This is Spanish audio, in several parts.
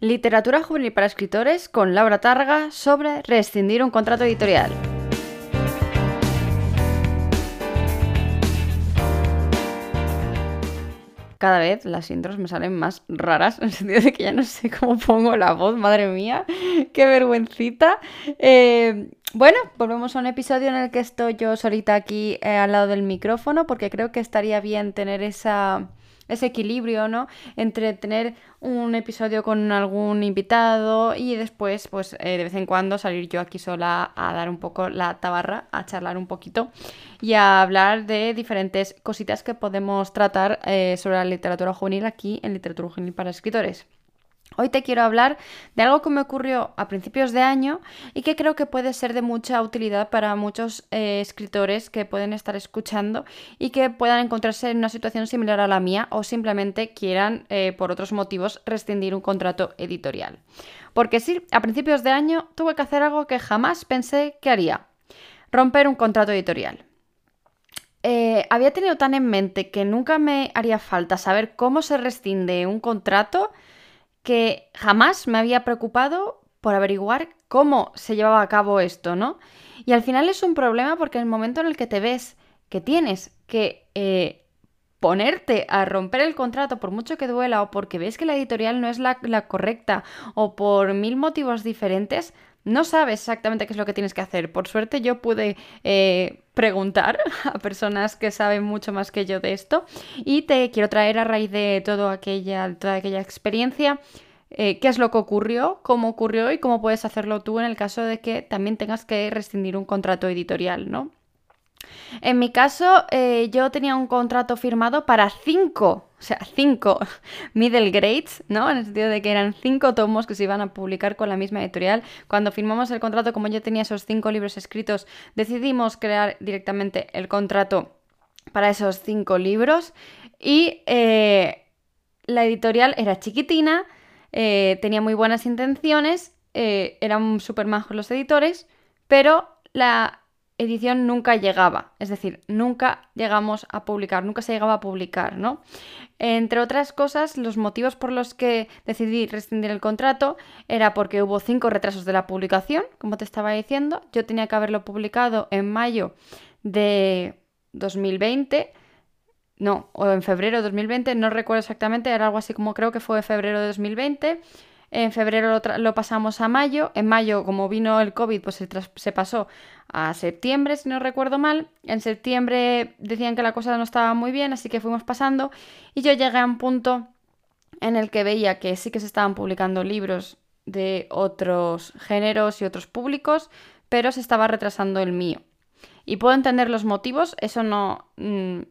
Literatura juvenil para escritores con Laura Targa sobre rescindir un contrato editorial. Cada vez las intros me salen más raras, en el sentido de que ya no sé cómo pongo la voz, madre mía, qué vergüencita. Eh, bueno, volvemos a un episodio en el que estoy yo solita aquí eh, al lado del micrófono, porque creo que estaría bien tener esa ese equilibrio, ¿no? Entre tener un episodio con algún invitado y después, pues eh, de vez en cuando salir yo aquí sola a dar un poco la tabarra, a charlar un poquito y a hablar de diferentes cositas que podemos tratar eh, sobre la literatura juvenil aquí en Literatura Juvenil para Escritores. Hoy te quiero hablar de algo que me ocurrió a principios de año y que creo que puede ser de mucha utilidad para muchos eh, escritores que pueden estar escuchando y que puedan encontrarse en una situación similar a la mía o simplemente quieran, eh, por otros motivos, rescindir un contrato editorial. Porque sí, a principios de año tuve que hacer algo que jamás pensé que haría. Romper un contrato editorial. Eh, había tenido tan en mente que nunca me haría falta saber cómo se rescinde un contrato que jamás me había preocupado por averiguar cómo se llevaba a cabo esto, ¿no? Y al final es un problema porque el momento en el que te ves que tienes que eh, ponerte a romper el contrato por mucho que duela o porque ves que la editorial no es la, correcta o por mil motivos diferentes, no sabes exactamente qué es lo que tienes que hacer. Por suerte yo pude eh, preguntar a personas que saben mucho más que yo de esto y te quiero traer a raíz de todo aquella, toda aquella experiencia eh, qué es lo que ocurrió, cómo ocurrió y cómo puedes hacerlo tú en el caso de que también tengas que rescindir un contrato editorial, ¿no? En mi caso, eh, yo tenía un contrato firmado para cinco, o sea, cinco middle grades, ¿no? En el sentido de que eran cinco tomos que se iban a publicar con la misma editorial. Cuando firmamos el contrato, como yo tenía esos cinco libros escritos, decidimos crear directamente el contrato para esos cinco libros y eh, la editorial era chiquitina, eh, tenía muy buenas intenciones, eran súper majos los editores, pero la edición nunca llegaba, es decir, nunca llegamos a publicar, nunca se llegaba a publicar, ¿no? Entre otras cosas, los motivos por los que decidí rescindir el contrato era porque hubo cinco retrasos de la publicación, como te estaba diciendo, yo tenía que haberlo publicado en mayo de 2020, no, o en febrero de 2020, no recuerdo exactamente, era algo así como creo que fue febrero de 2020. En febrero lo, pasamos a mayo. En mayo, como vino el COVID, pues se, pasó a septiembre, si no recuerdo mal. En septiembre decían que la cosa no estaba muy bien, así que fuimos pasando. Y yo llegué a un punto en el que veía que sí que se estaban publicando libros de otros géneros y otros públicos, pero se estaba retrasando el mío. Y puedo entender los motivos, eso no... Mm,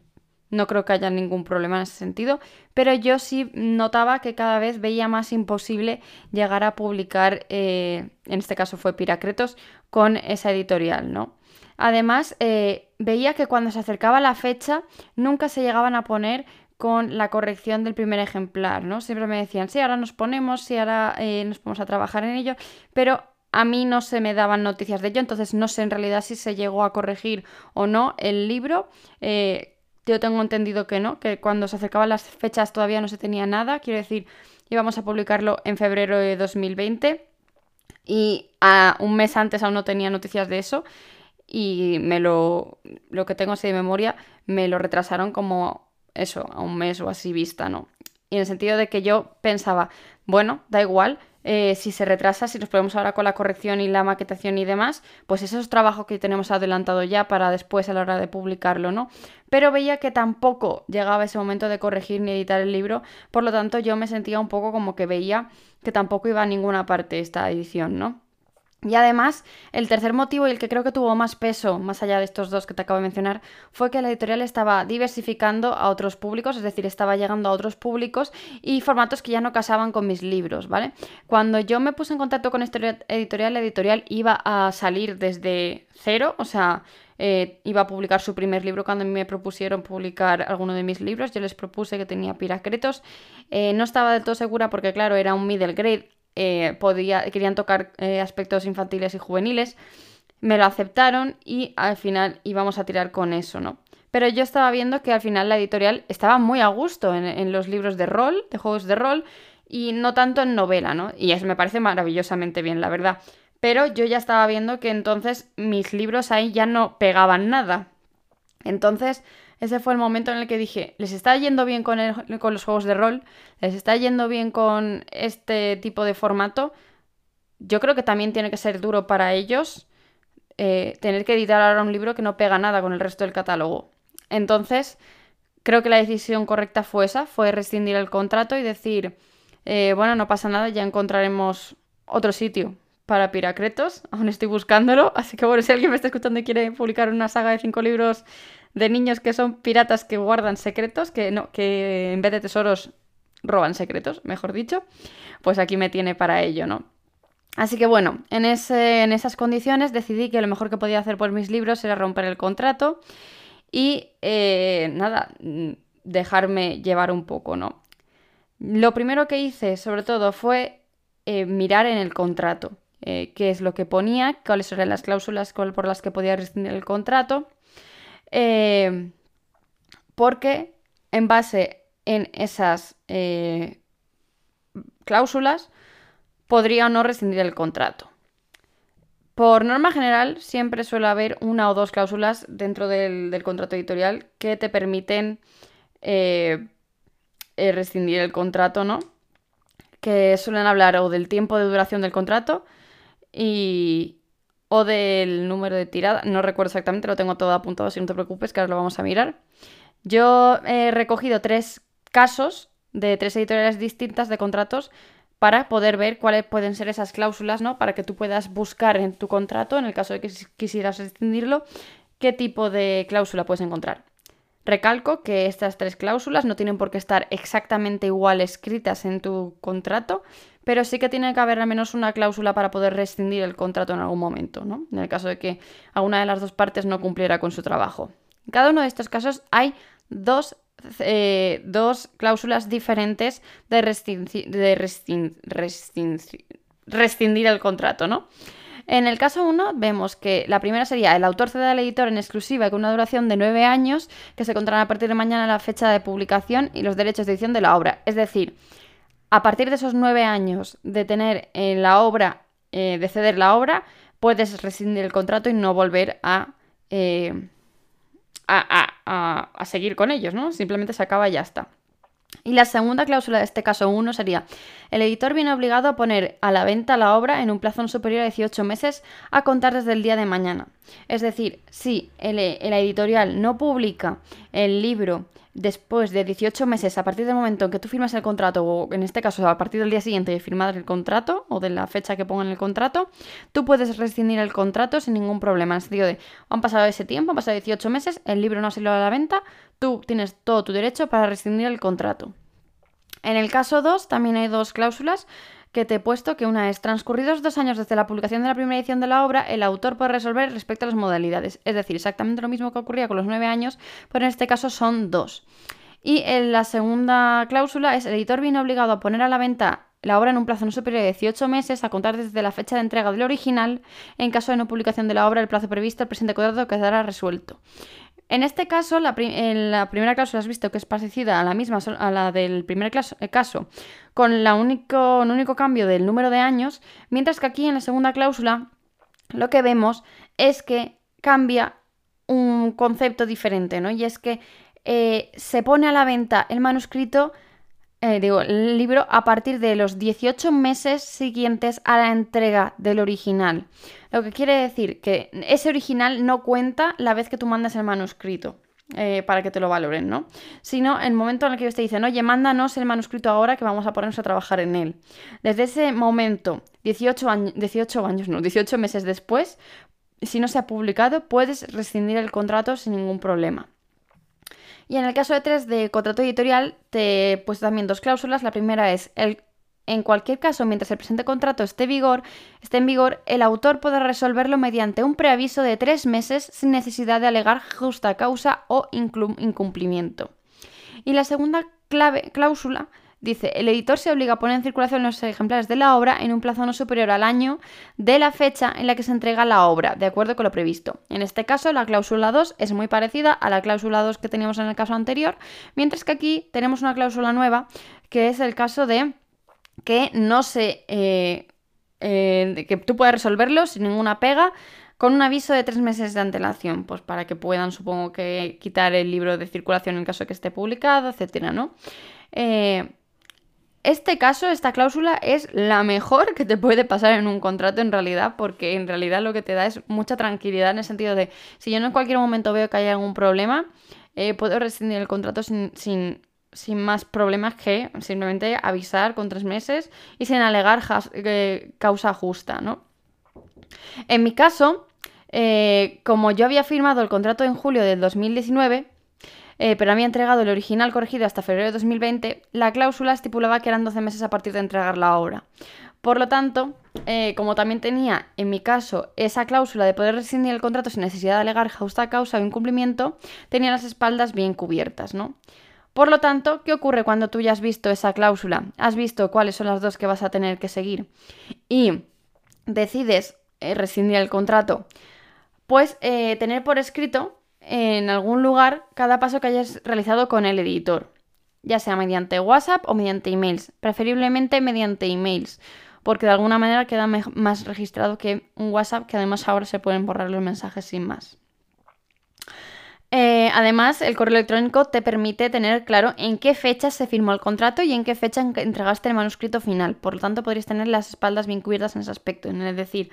no creo que haya ningún problema en ese sentido, pero yo sí notaba que cada vez veía más imposible llegar a publicar, eh, en este caso fue Piracretos, con esa editorial, ¿no? Además, eh, veía que cuando se acercaba la fecha nunca se llegaban a poner con la corrección del primer ejemplar, ¿no? Siempre me decían, sí, ahora nos ponemos, sí, ahora eh, nos ponemos a trabajar en ello, pero a mí no se me daban noticias de ello, entonces no sé en realidad si se llegó a corregir o no el libro. Yo tengo entendido que no, que cuando se acercaban las fechas todavía no se tenía nada. Quiero decir, íbamos a publicarlo en febrero de 2020 y a un mes antes aún no tenía noticias de eso y me lo, lo que tengo así de memoria, me lo retrasaron como eso, a un mes o así vista, ¿no? Y en el sentido de que yo pensaba, bueno, da igual, eh, si se retrasa, si nos ponemos ahora con la corrección y la maquetación y demás, pues eso es trabajo que tenemos adelantado ya para después a la hora de publicarlo, ¿no? Pero veía que tampoco llegaba ese momento de corregir ni editar el libro, por lo tanto yo me sentía un poco como que veía que tampoco iba a ninguna parte esta edición, ¿no? Y además, el tercer motivo y el que creo que tuvo más peso, más allá de estos dos que te acabo de mencionar, fue que la editorial estaba diversificando a otros públicos, es decir, estaba llegando a otros públicos y formatos que ya no casaban con mis libros, ¿vale? Cuando yo me puse en contacto con esta editorial, la editorial iba a salir desde cero, o sea, eh, iba a publicar su primer libro cuando me propusieron publicar alguno de mis libros. Yo les propuse que tenía piracretos. Eh, no estaba del todo segura porque, claro, era un middle grade. Eh, podía, querían tocar eh, aspectos infantiles y juveniles, me lo aceptaron y al final íbamos a tirar con eso, ¿no? Pero yo estaba viendo que al final la editorial estaba muy a gusto en, los libros de rol, de juegos de rol, y no tanto en novela, ¿no? Y eso me parece maravillosamente bien, la verdad. Pero yo ya estaba viendo que entonces mis libros ahí ya no pegaban nada. Entonces, ese fue el momento en el que dije, les está yendo bien con, con los juegos de rol, les está yendo bien con este tipo de formato. Yo creo que también tiene que ser duro para ellos eh, tener que editar ahora un libro que no pega nada con el resto del catálogo. Entonces, creo que la decisión correcta fue esa, fue rescindir el contrato y decir, eh, bueno, no pasa nada, ya encontraremos otro sitio para Piracretos, aún estoy buscándolo, así que bueno, si alguien me está escuchando y quiere publicar una saga de cinco libros de niños que son piratas que guardan secretos, que no, que en vez de tesoros roban secretos, mejor dicho, pues aquí me tiene para ello, ¿no? Así que bueno, en, en esas condiciones decidí que lo mejor que podía hacer por mis libros era romper el contrato y eh, nada, dejarme llevar un poco, ¿no? Lo primero que hice, sobre todo, fue eh, mirar en el contrato eh, qué es lo que ponía, cuáles eran las cláusulas por las que podía rescindir el contrato, porque en base en esas cláusulas, podría o no rescindir el contrato. Por norma general, siempre suele haber una o dos cláusulas dentro del, contrato editorial que te permiten eh, eh, rescindir el contrato, ¿no? Que suelen hablar o del tiempo de duración del contrato y, o del número de tirada. No recuerdo exactamente, lo tengo todo apuntado, si no te preocupes, que ahora lo vamos a mirar. Yo he recogido tres casos de tres editoriales distintas de contratos para poder ver cuáles pueden ser esas cláusulas, ¿no? Para que tú puedas buscar en tu contrato, en el caso de que quisieras rescindirlo, qué tipo de cláusula puedes encontrar. Recalco que estas tres cláusulas no tienen por qué estar exactamente igual escritas en tu contrato, pero sí que tiene que haber al menos una cláusula para poder rescindir el contrato en algún momento, ¿no? En el caso de que alguna de las dos partes no cumpliera con su trabajo. En cada uno de estos casos hay dos eh, dos cláusulas diferentes de, rescindir el contrato, ¿no? En el caso 1 vemos que la primera sería el autor cede al editor en exclusiva con una duración de 9 años que se contará a partir de mañana la fecha de publicación y los derechos de edición de la obra. Es decir, a partir de esos 9 años de tener en la obra, eh, de ceder la obra, puedes rescindir el contrato y no volver a... Eh, a, seguir con ellos, ¿no? Simplemente se acaba y ya está. Y la segunda cláusula de este caso 1 sería, el editor viene obligado a poner a la venta la obra en un plazo superior a 18 meses a contar desde el día de mañana. Es decir, si el editorial no publica el libro después de 18 meses, a partir del momento en que tú firmas el contrato, o en este caso a partir del día siguiente de firmar el contrato, o de la fecha que ponga en el contrato, tú puedes rescindir el contrato sin ningún problema. En el sentido de, han pasado ese tiempo, han pasado 18 meses, el libro no ha salido a la venta, tú tienes todo tu derecho para rescindir el contrato. En el caso 2 también hay dos cláusulas que te he puesto, que una es, transcurridos dos años desde la publicación de la primera edición de la obra, el autor puede resolver respecto a las modalidades. Es decir, exactamente lo mismo que ocurría con los nueve años, pero en este caso son dos. Y en la segunda cláusula es, el editor viene obligado a poner a la venta la obra en un plazo no superior a 18 meses a contar desde la fecha de entrega del original. En caso de no publicación de la obra, el plazo previsto, el presente contrato quedará resuelto. En este caso, la, en la primera cláusula has visto que es parecida a la misma, a la del primer eh, caso, con la único, el único cambio del número de años, mientras que aquí en la segunda cláusula lo que vemos es que cambia un concepto diferente, ¿no? Y es que eh, se pone a la venta el manuscrito eh, digo, el libro a partir de los 18 meses siguientes a la entrega del original. Lo que quiere decir que ese original no cuenta la vez que tú mandas el manuscrito. Eh, para que te lo valoren, ¿no? Sino el momento en el que ellos te dicen, oye, mándanos el manuscrito ahora que vamos a ponernos a trabajar en él. Desde ese momento, 18 años, 18 años, no, 18 meses después, si no se ha publicado, puedes rescindir el contrato sin ningún problema. Y en el caso de 3 de contrato editorial, te he puesto también dos cláusulas. La primera es, el, en cualquier caso, mientras el presente contrato esté, vigor, esté en vigor, el autor podrá resolverlo mediante un preaviso de tres meses sin necesidad de alegar justa causa o incumplimiento. Y la segunda clave, cláusula Dice, el editor se obliga a poner en circulación los ejemplares de la obra en un plazo no superior al año de la fecha en la que se entrega la obra, de acuerdo con lo previsto. En este caso, la cláusula 2 es muy parecida a la cláusula 2 que teníamos en el caso anterior, mientras que aquí tenemos una cláusula nueva, que es el caso de que no se... Eh, eh, que tú puedas resolverlo sin ninguna pega con un aviso de tres meses de antelación, pues para que puedan, supongo que, quitar el libro de circulación en caso de que esté publicado, etcétera, ¿no? Eh, este caso, esta cláusula es la mejor que te puede pasar en un contrato en realidad, porque en realidad lo que te da es mucha tranquilidad en el sentido de, si yo en cualquier momento veo que hay algún problema, eh, puedo rescindir el contrato sin, sin, más problemas que simplemente avisar con tres meses y sin alegar eh, causa justa, ¿no? En mi caso, eh, como yo había firmado el contrato en julio del 2019, eh, pero había entregado el original corregido hasta febrero de 2020, la cláusula estipulaba que eran 12 meses a partir de entregar la obra. Por lo tanto, eh, como también tenía, en mi caso, esa cláusula de poder rescindir el contrato sin necesidad de alegar justa causa o incumplimiento, tenía las espaldas bien cubiertas, ¿no? Por lo tanto, ¿qué ocurre cuando tú ya has visto esa cláusula? Has visto cuáles son las dos que vas a tener que seguir y decides eh, rescindir el contrato, pues tener por escrito en algún lugar cada paso que hayas realizado con el editor, ya sea mediante WhatsApp o mediante emails, preferiblemente mediante emails, porque de alguna manera queda más registrado que un WhatsApp, que además ahora se pueden borrar los mensajes sin más. Eh, además, el correo electrónico te permite tener claro en qué fecha se firmó el contrato y en qué fecha entregaste el manuscrito final. Por lo tanto, podrías tener las espaldas bien cubiertas en ese aspecto. Es decir,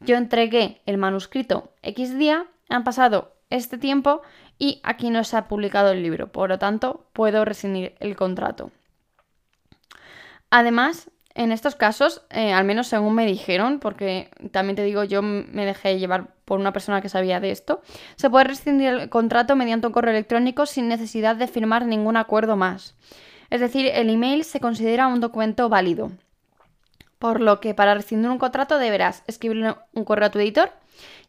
yo entregué el manuscrito X día, han pasado este tiempo y aquí no se ha publicado el libro, por lo tanto puedo rescindir el contrato. Además, en estos casos, eh, al menos según me dijeron, porque también te digo, yo me dejé llevar por una persona que sabía de esto, se puede rescindir el contrato mediante un correo electrónico sin necesidad de firmar ningún acuerdo más. Es decir, el email se considera un documento válido. Por lo que para rescindir un contrato deberás escribir un correo a tu editor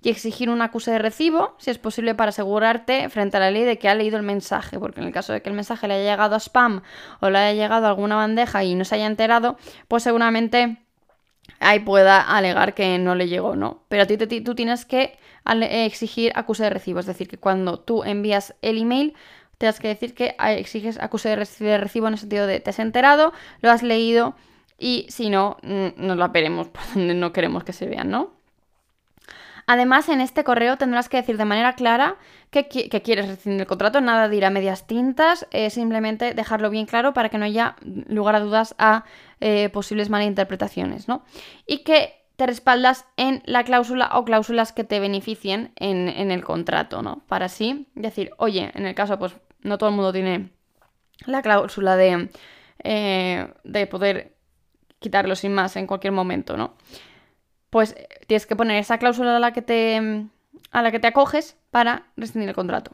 y exigir un acuse de recibo, si es posible, para asegurarte frente a la ley de que ha leído el mensaje, porque en el caso de que el mensaje le haya llegado a spam o le haya llegado a alguna bandeja y no se haya enterado, pues seguramente ahí pueda alegar que no le llegó, ¿no? Pero a ti tú tienes que exigir acuse de recibo, es decir, que cuando tú envías el email, tienes que decir que exiges acuse de recibo en el sentido de te has enterado, lo has leído y si no, nos la veremos por donde no queremos que se vean, ¿no? Además, en este correo tendrás que decir de manera clara que, quieres rescindir el contrato, nada de ir a medias tintas, eh, simplemente dejarlo bien claro para que no haya lugar a dudas a eh, posibles malinterpretaciones, ¿no? Y que te respaldas en la cláusula o cláusulas que te beneficien en, el contrato, ¿no? Para así decir, oye, en el caso, pues no todo el mundo tiene la cláusula de, eh, de poder quitarlo sin más en cualquier momento, ¿no? Pues tienes que poner esa cláusula a la que te, a la que te acoges para rescindir el contrato.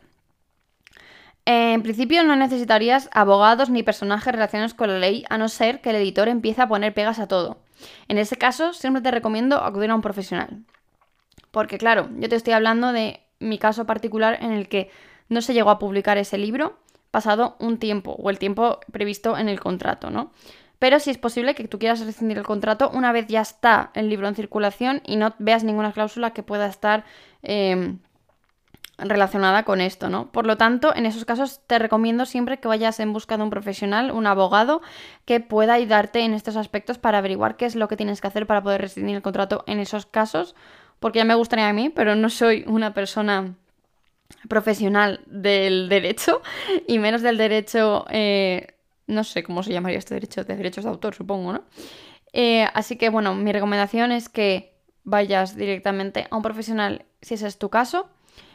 En principio no necesitarías abogados ni personajes relacionados con la ley a no ser que el editor empiece a poner pegas a todo. En ese caso siempre te recomiendo acudir a un profesional. Porque claro, yo te estoy hablando de mi caso particular en el que no se llegó a publicar ese libro pasado un tiempo o el tiempo previsto en el contrato, ¿no? Pero si es posible que tú quieras rescindir el contrato una vez ya está el libro en circulación y no veas ninguna cláusula que pueda estar em, relacionada con esto, ¿no? Por lo tanto, en esos casos te recomiendo siempre que vayas en busca de un profesional, un abogado, que pueda ayudarte en estos aspectos para averiguar qué es lo que tienes que hacer para poder rescindir el contrato en esos casos, porque ya me gustaría a mí, pero no soy una persona profesional del derecho y menos del derecho eh, no sé cómo se llamaría este derecho, de derechos de autor, supongo, ¿no? Eh, así que bueno, mi recomendación es que vayas directamente a un profesional si ese es tu caso.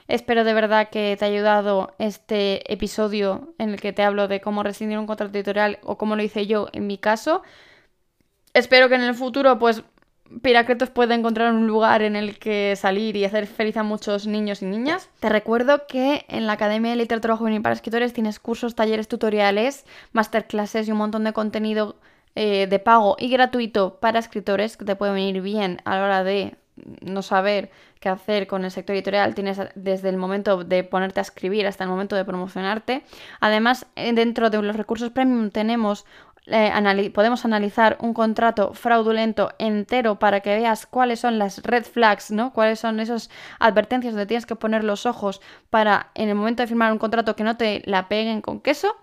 Espero de verdad que te haya ayudado este episodio en el que te hablo de cómo rescindir un contrato editorial o cómo lo hice yo en mi caso. Espero que en el futuro pues Piracretos pueda encontrar un lugar en el que salir y hacer feliz a muchos niños y niñas. Te recuerdo que en la Academia de Literatura Juvenil para Escritores tienes cursos, talleres, tutoriales, masterclasses y un montón de contenido eh, de pago y gratuito para escritores que te puede venir bien a la hora de no saber qué hacer con el sector editorial, tienes desde el momento de ponerte a escribir hasta el momento de promocionarte. Además, eh, dentro de los recursos premium tenemos eh, podemos analizar un contrato fraudulento entero para que veas cuáles son las red flags, ¿no? Cuáles son esas advertencias donde tienes que poner los ojos para en el momento de firmar un contrato que no te la peguen con queso.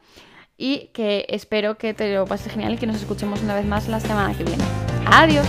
y que espero que te lo pases genial y que nos escuchemos una vez más la semana que viene. Adiós.